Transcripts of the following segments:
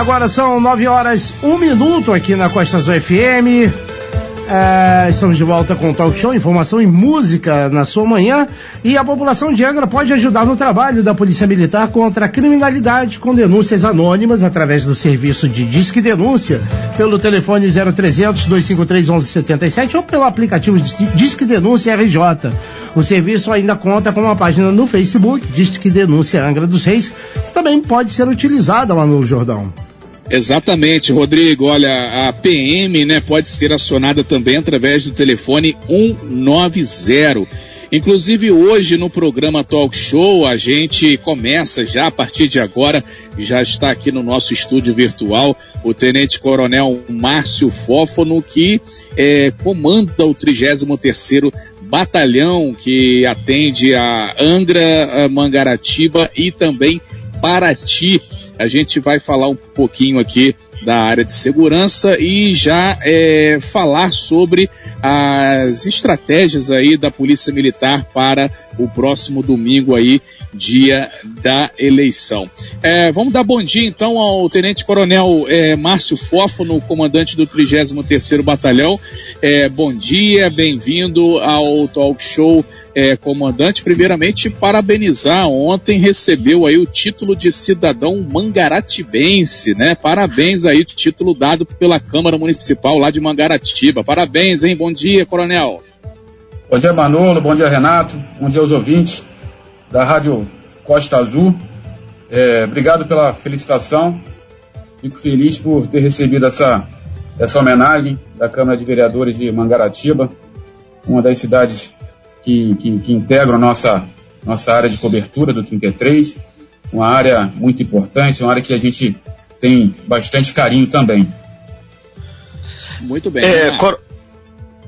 Agora são nove horas, um minuto aqui na Costa Azul FM. É, estamos de volta com o Talk Show, informação e música na sua manhã. E a população de Angra pode ajudar no trabalho da Polícia Militar contra a criminalidade com denúncias anônimas através do serviço de Disque Denúncia pelo telefone 0300 253 1177 ou pelo aplicativo Disque Denúncia RJ. O serviço ainda conta com uma página no Facebook, Disque Denúncia Angra dos Reis, que também pode ser utilizada lá no Jordão. Exatamente, Rodrigo. Olha, a PM, né, pode ser acionada também através do telefone 190. Inclusive hoje no programa Talk Show a gente começa já a partir de agora, já está aqui no nosso estúdio virtual o Tenente Coronel Márcio Fófono que é, comanda o 33º Batalhão que atende a Angra, a Mangaratiba e também Paraty a gente vai falar um pouquinho aqui da área de segurança e já é, falar sobre as estratégias aí da Polícia Militar para o próximo domingo aí, dia da eleição. É, vamos dar bom dia então ao Tenente Coronel é, Márcio Fófono, comandante do 33º Batalhão. É, bom dia, bem-vindo ao Talk Show é, comandante. Primeiramente, parabenizar. Ontem recebeu aí o título de cidadão mangaratibense, né? Parabéns aí, título dado pela Câmara Municipal lá de Mangaratiba. Parabéns, hein? Bom dia, coronel. Bom dia, Manolo. Bom dia, Renato. Bom dia aos ouvintes da Rádio Costa Azul. É, obrigado pela felicitação. Fico feliz por ter recebido essa, essa homenagem da Câmara de Vereadores de Mangaratiba, uma das cidades que, que, que integram a nossa, nossa área de cobertura do 33, uma área muito importante, uma área que a gente tem bastante carinho também. Muito bem. É, cor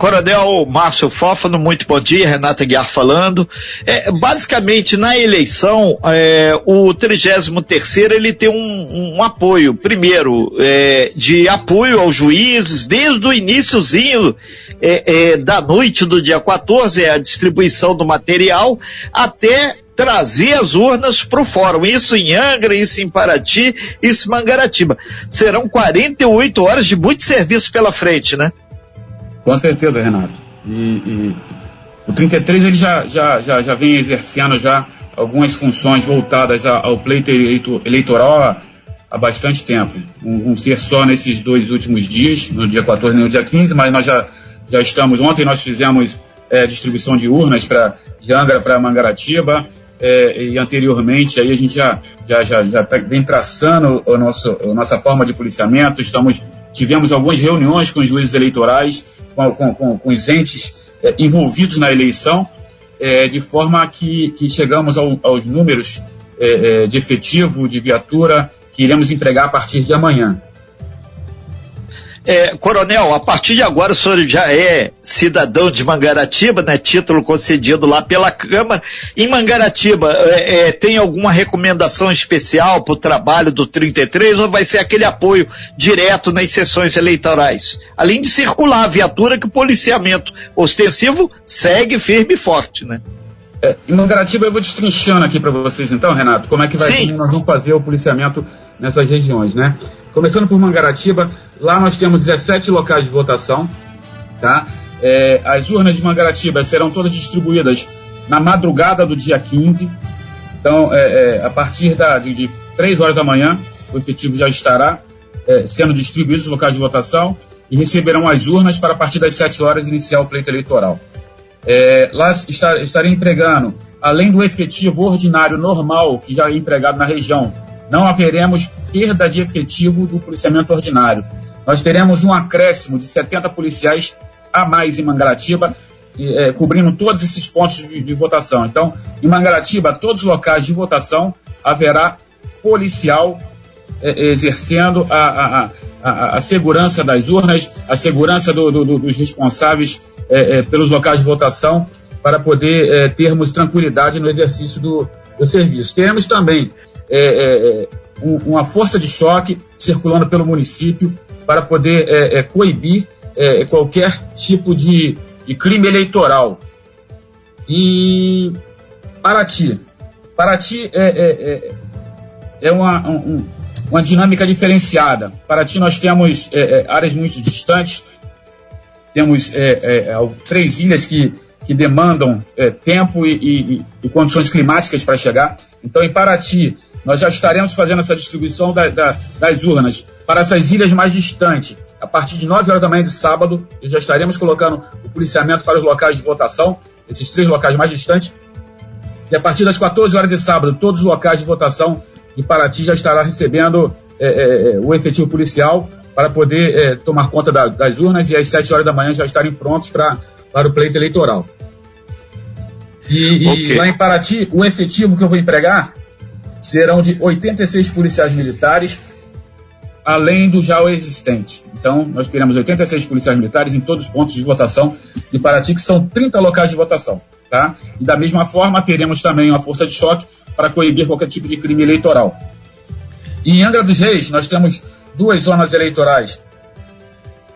Coronel Márcio Fófano, muito bom dia, Renata Guiar falando. É, basicamente, na eleição, é, o 33 ele tem um, um apoio, primeiro, é, de apoio aos juízes, desde o iníciozinho é, é, da noite do dia 14, é a distribuição do material, até trazer as urnas para o fórum. Isso em Angra, isso em Paraty, isso em Mangaratiba. Serão 48 horas de muito serviço pela frente, né? Com certeza, Renato. E, e o 33 ele já, já, já, já vem exercendo já algumas funções voltadas ao pleito eleitoral há, bastante tempo. Um, um, ser só nesses dois últimos dias, no dia 14 e no dia 15, mas nós já, já estamos. Ontem nós fizemos é, distribuição de urnas para de Angra para Mangaratiba. É, e anteriormente aí a gente já, já, já, já tá, vem traçando o nosso, a nossa forma de policiamento, estamos, tivemos algumas reuniões com os juízes eleitorais com, com, com os entes é, envolvidos na eleição, é, de forma que, que chegamos ao, aos números é, de efetivo, de viatura, que iremos empregar a partir de amanhã. É, coronel, a partir de agora o senhor já é cidadão de Mangaratiba, né? Título concedido lá pela Câmara. Em Mangaratiba, é, é, tem alguma recomendação especial para o trabalho do 33 ou vai ser aquele apoio direto nas sessões eleitorais? Além de circular a viatura que o policiamento ostensivo segue firme e forte, né? É, em Mangaratiba eu vou destrinchando aqui para vocês então, Renato, como é que vai, nós vamos fazer o policiamento nessas regiões, né? Começando por Mangaratiba, lá nós temos 17 locais de votação, tá? É, as urnas de Mangaratiba serão todas distribuídas na madrugada do dia 15. Então, é, é, a partir da, de, de 3 horas da manhã, o efetivo já estará é, sendo distribuído os locais de votação e receberão as urnas para a partir das 7 horas iniciar o pleito eleitoral. É, lá estarei empregando, além do efetivo ordinário normal que já é empregado na região, não haveremos perda de efetivo do policiamento ordinário. Nós teremos um acréscimo de 70 policiais a mais em Mangaratiba, é, cobrindo todos esses pontos de, de, votação. Então, em Mangaratiba, todos os locais de votação, haverá policial é, exercendo a, a, a, a, segurança das urnas, a segurança do, do, dos responsáveis é, pelos locais de votação, para poder termos tranquilidade no exercício do, do serviço. Teremos também é, é, é, um, uma força de choque circulando pelo município para poder é, é coibir é, qualquer tipo de, de, crime eleitoral. E Paraty. Paraty é, é uma, um, uma dinâmica diferenciada. Paraty nós temos é, é, áreas muito distantes, temos é, é, é três ilhas que, que demandam é, tempo e, e, e, condições climáticas para chegar. Então, em Paraty, nós já estaremos fazendo essa distribuição da, da, das urnas para essas ilhas mais distantes. A partir de 9 horas da manhã de sábado, já estaremos colocando o policiamento para os locais de votação, esses três locais mais distantes. E a partir das 14 horas de sábado, todos os locais de votação de Paraty já estará recebendo é, é, é, o efetivo policial para poder é, tomar conta da, das urnas e às 7 horas da manhã já estarem prontos pra, para o pleito eleitoral. E, okay. e lá em Paraty, o efetivo que eu vou empregar serão de 86 policiais militares, além do já existente. Então, nós teremos 86 policiais militares em todos os pontos de votação de Paraty, que são 30 locais de votação. Tá? E da mesma forma, teremos também uma força de choque para coibir qualquer tipo de crime eleitoral. E em Angra dos Reis, nós temos duas zonas eleitorais,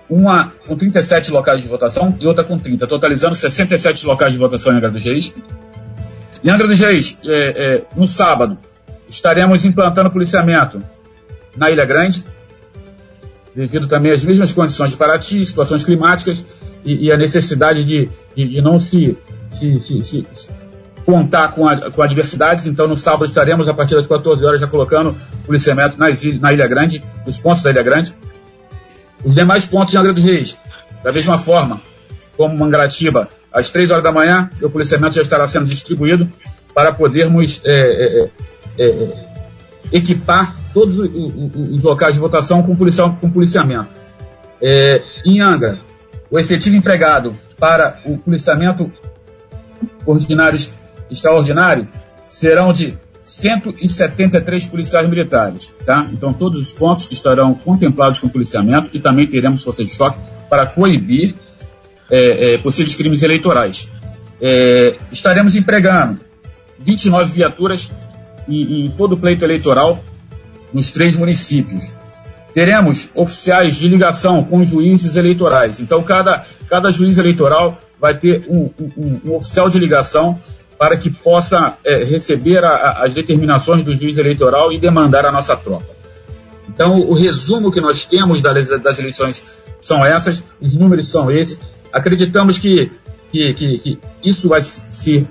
uma com 37 locais de votação e outra com 30, totalizando 67 locais de votação em Angra dos Reis. Em Angra dos Reis, é, é, no sábado, estaremos implantando policiamento na Ilha Grande, devido também às mesmas condições de Paraty, situações climáticas e, e a necessidade de, de, de não se, se, se, se, contar com, a, com adversidades. Então, no sábado estaremos, a partir das 14 horas, já colocando policiamento nas, na Ilha Grande, nos pontos da Ilha Grande. Os demais pontos de Angra dos Reis, da mesma forma, como Mangaratiba, às 3 horas da manhã, o policiamento já estará sendo distribuído para podermos é, é, é, é equipar todos os, os, locais de votação com, policial, com policiamento. É, em Angra, o efetivo empregado para o policiamento ordinário extraordinário serão de 173 policiais militares, tá? Então todos os pontos estarão contemplados com policiamento e também teremos força de choque para coibir é, é, possíveis crimes eleitorais. É, estaremos empregando 29 viaturas em, em todo o pleito eleitoral nos três municípios. Teremos oficiais de ligação com juízes eleitorais. Então, cada, cada juiz eleitoral vai ter um, um, um oficial de ligação para que possa é, receber a, a, as determinações do juiz eleitoral e demandar a nossa tropa. Então, o resumo que nós temos das eleições são essas, os números são esses. Acreditamos que, que, que, que isso vai ser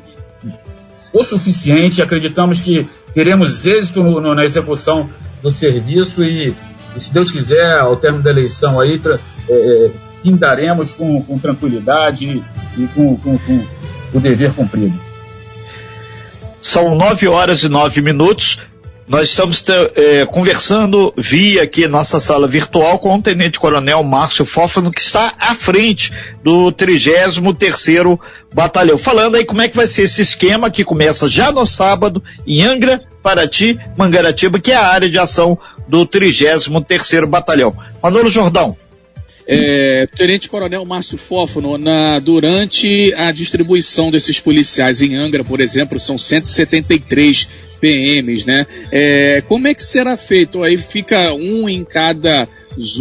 o suficiente, acreditamos que teremos êxito no, no, na execução do serviço e, e, se Deus quiser, ao término da eleição aí, é, é, findaremos com, com tranquilidade e com, com, com o dever cumprido. São nove horas e nove minutos. Nós estamos é, conversando via aqui nossa sala virtual com o Tenente Coronel Márcio Fófano, que está à frente do 33 terceiro Batalhão. Falando aí como é que vai ser esse esquema que começa já no sábado em Angra, Paraty, Mangaratiba, que é a área de ação do 33 terceiro Batalhão. Manolo Jordão. É, Tenente Coronel Márcio Fófono, na, durante a distribuição desses policiais em Angra, por exemplo, são 173 PMs, né? É, como é que será feito? Aí fica um em cada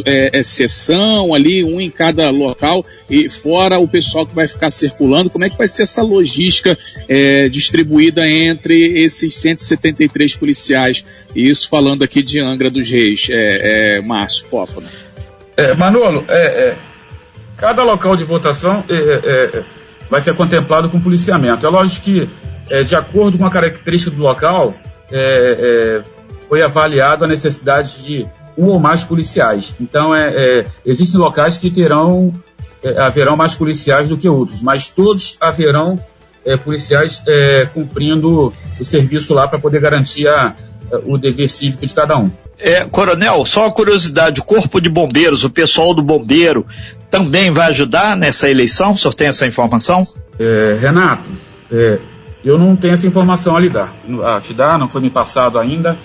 é, é, sessão ali, um em cada local, e fora o pessoal que vai ficar circulando, como é que vai ser essa logística é, distribuída entre esses 173 policiais? Isso falando aqui de Angra dos Reis, é Márcio Fófono. É, Manolo, é, é, cada local de votação é, é, é, vai ser contemplado com policiamento. É lógico que, de acordo com a característica do local, foi avaliado a necessidade de um ou mais policiais. Então, existem locais que terão, haverão mais policiais do que outros, mas todos haverão policiais cumprindo o serviço lá para poder garantir a, o dever cívico de cada um. É, coronel, só uma curiosidade, o Corpo de Bombeiros, o pessoal do bombeiro, também vai ajudar nessa eleição? O senhor tem essa informação? É, Renato, é, eu não tenho essa informação a lhe dar. A te dar, não foi me passado ainda,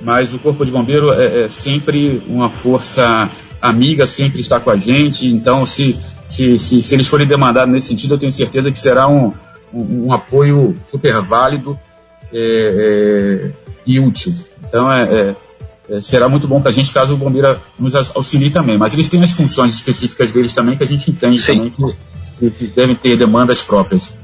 mas o Corpo de Bombeiro é, é sempre uma força amiga, sempre está com a gente, então se, se, se, se eles forem demandados nesse sentido, eu tenho certeza que será um, um, um apoio super válido é, é, e útil. Então é, é é, será muito bom para a gente caso o bombeiro nos auxilie também. Mas eles têm as funções específicas deles também que a gente entende Sim. também que, que devem ter demandas próprias.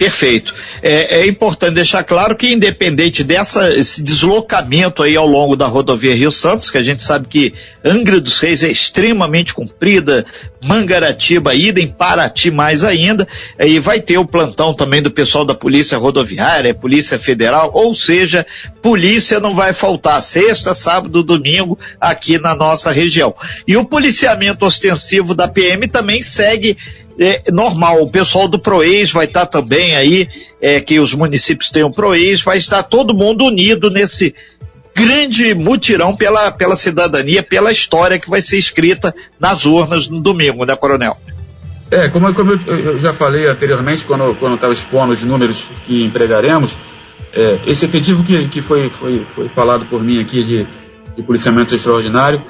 Perfeito. É, é, importante deixar claro que, independente desse deslocamento aí ao longo da rodovia Rio Santos, que a gente sabe que Angra dos Reis é extremamente comprida, Mangaratiba, idem, Paraty mais ainda, e vai ter o plantão também do pessoal da Polícia Rodoviária, Polícia Federal, ou seja, polícia não vai faltar sexta, sábado, domingo aqui na nossa região. E o policiamento ostensivo da PM também segue é, normal. O pessoal do PROES vai estar tá também aí, é, que os municípios tenham PROES, vai estar todo mundo unido nesse grande mutirão pela, pela cidadania, pela história que vai ser escrita nas urnas no domingo, né, Coronel? É, como, como eu, eu, já falei anteriormente, quando, quando estava expondo os números que empregaremos, é, esse efetivo que, que foi, foi, foi falado por mim aqui de, de policiamento extraordinário,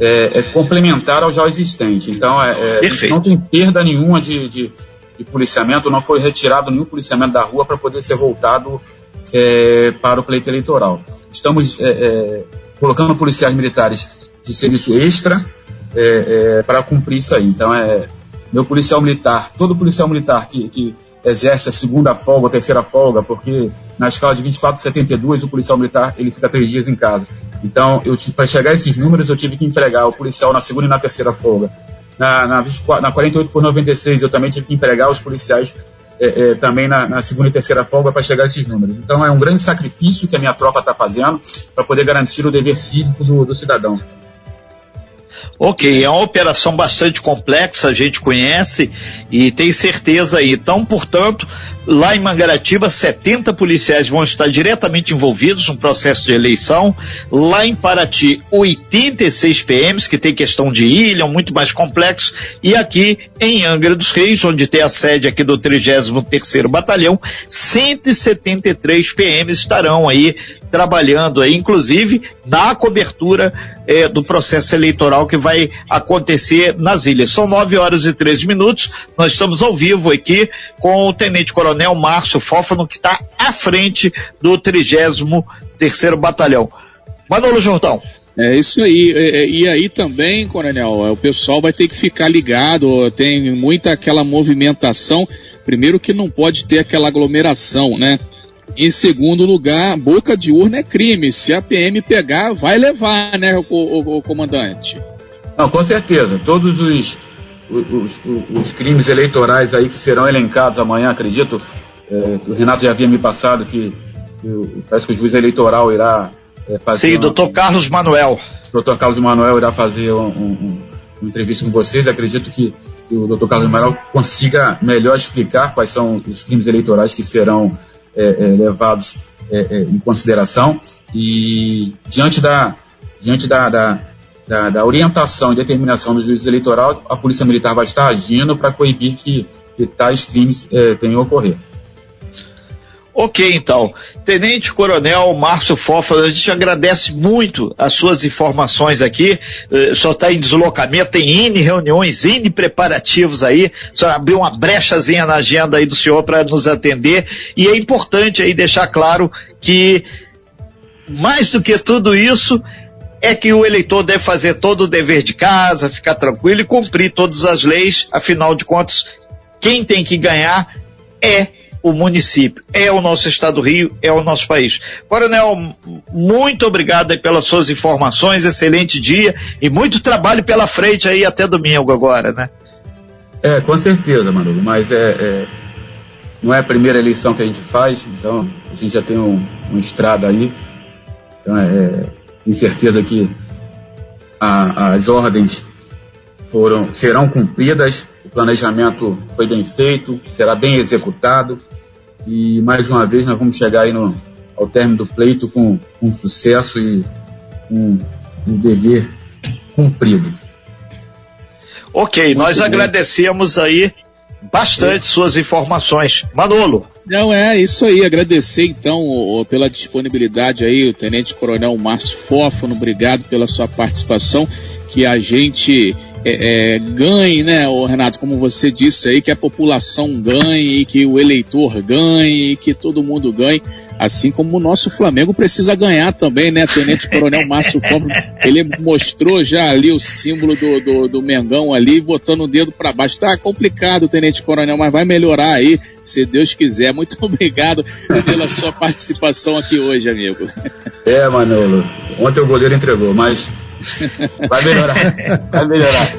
é, é, complementar ao já existente. Então, é, é não tem perda nenhuma de, de, de, policiamento, não foi retirado nenhum policiamento da rua para poder ser voltado é, para o pleito eleitoral. Estamos é, colocando policiais militares de serviço extra para cumprir isso aí. Então, é, meu policial militar, todo policial militar que, que exerce a segunda folga, a terceira folga, porque na escala de 24 a 72 o policial militar ele fica três dias em casa. Então, para chegar a esses números, eu tive que empregar o policial na segunda e na terceira folga. Na, na, na 48 por 96, eu também tive que empregar os policiais é, é, também na, na, segunda e terceira folga para chegar a esses números. Então, é um grande sacrifício que a minha tropa está fazendo para poder garantir o dever cívico do, do cidadão. Ok, é uma operação bastante complexa, a gente conhece e tem certeza aí. Então, portanto, lá em Mangaratiba, 70 policiais vão estar diretamente envolvidos no processo de eleição. Lá em Paraty, 86 PMs, que tem questão de ilha, muito mais complexo. E aqui em Angra dos Reis, onde tem a sede aqui do 33º Batalhão, 173 PMs estarão aí trabalhando aí, inclusive na cobertura é, do processo eleitoral que vai acontecer nas ilhas. São 9 horas e 13 minutos. Nós estamos ao vivo aqui com o Tenente Coronel Márcio Fófano, que está à frente do 33 Batalhão. Manolo Jordão. É isso aí. E, e, aí também, Coronel, o pessoal vai ter que ficar ligado. Tem muita aquela movimentação. Primeiro que não pode ter aquela aglomeração, né? Em segundo lugar, boca de urna é crime. Se a PM pegar, vai levar, né, o, o, o comandante? Não, com certeza. Todos os, os, os, crimes eleitorais aí que serão elencados amanhã, acredito. É, o Renato já havia me passado que, que parece que o juiz eleitoral irá é, fazer. Sim, uma, doutor Carlos Manuel. Doutor Carlos Manuel irá fazer um, um, uma entrevista com vocês. Acredito que, que o doutor Carlos Manuel consiga melhor explicar quais são os crimes eleitorais que serão é, é, levados é, é, em consideração e diante da diante da, da, da, da, orientação e determinação do juiz eleitoral, a polícia militar vai estar agindo para coibir que, que tais crimes venham a ocorrer. Ok, então. Tenente Coronel Márcio Fofa, a gente agradece muito as suas informações aqui. Uh, só está em deslocamento, tem N reuniões, N preparativos aí. Só abriu uma brechazinha na agenda aí do senhor para nos atender. E é importante aí deixar claro que, mais do que tudo isso, é que o eleitor deve fazer todo o dever de casa, ficar tranquilo e cumprir todas as leis. Afinal de contas, quem tem que ganhar é o município, é o nosso estado do Rio, é o nosso país. Coronel, muito obrigado pelas suas informações, excelente dia e muito trabalho pela frente aí até domingo agora, né? É, com certeza, Manolo, mas é, é não é a primeira eleição que a gente faz, então a gente já tem um, uma estrada aí, então é, é tenho certeza que a, as ordens foram, serão cumpridas, o planejamento foi bem feito, será bem executado. E mais uma vez nós vamos chegar aí no, ao término do pleito com, com sucesso e com um dever cumprido. Ok, Muito nós bem. agradecemos aí bastante é. suas informações. Manolo. Não, é isso aí. Agradecer então pela disponibilidade aí, o Tenente Coronel Márcio Fófano, obrigado pela sua participação, que a gente é, é, ganhe, né, Renato, como você disse aí, que a população ganhe, que o eleitor ganhe, que todo mundo ganhe, assim como o nosso Flamengo precisa ganhar também, né, Tenente Coronel Márcio Compro, ele mostrou já ali o símbolo do, do, do Mengão ali, botando o dedo para baixo, tá complicado, Tenente Coronel, mas vai melhorar aí, se Deus quiser. Muito obrigado pela sua participação aqui hoje, amigo. É, Manolo, ontem o goleiro entregou, mas Vai melhorar. Vai melhorar.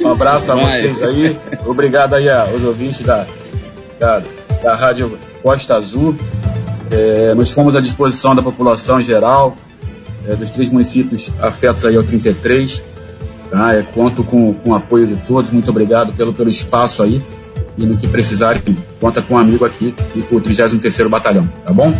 Um abraço a Vai. vocês aí. Obrigado aí aos ouvintes da, da, da Rádio Costa Azul. É, nós fomos à disposição da população em geral, é, dos três municípios afetos aí ao 33. Tá? É, conto com, com o apoio de todos. Muito obrigado pelo, pelo espaço aí. E no que precisarem, conta com um amigo aqui e com o 33º Batalhão, tá bom?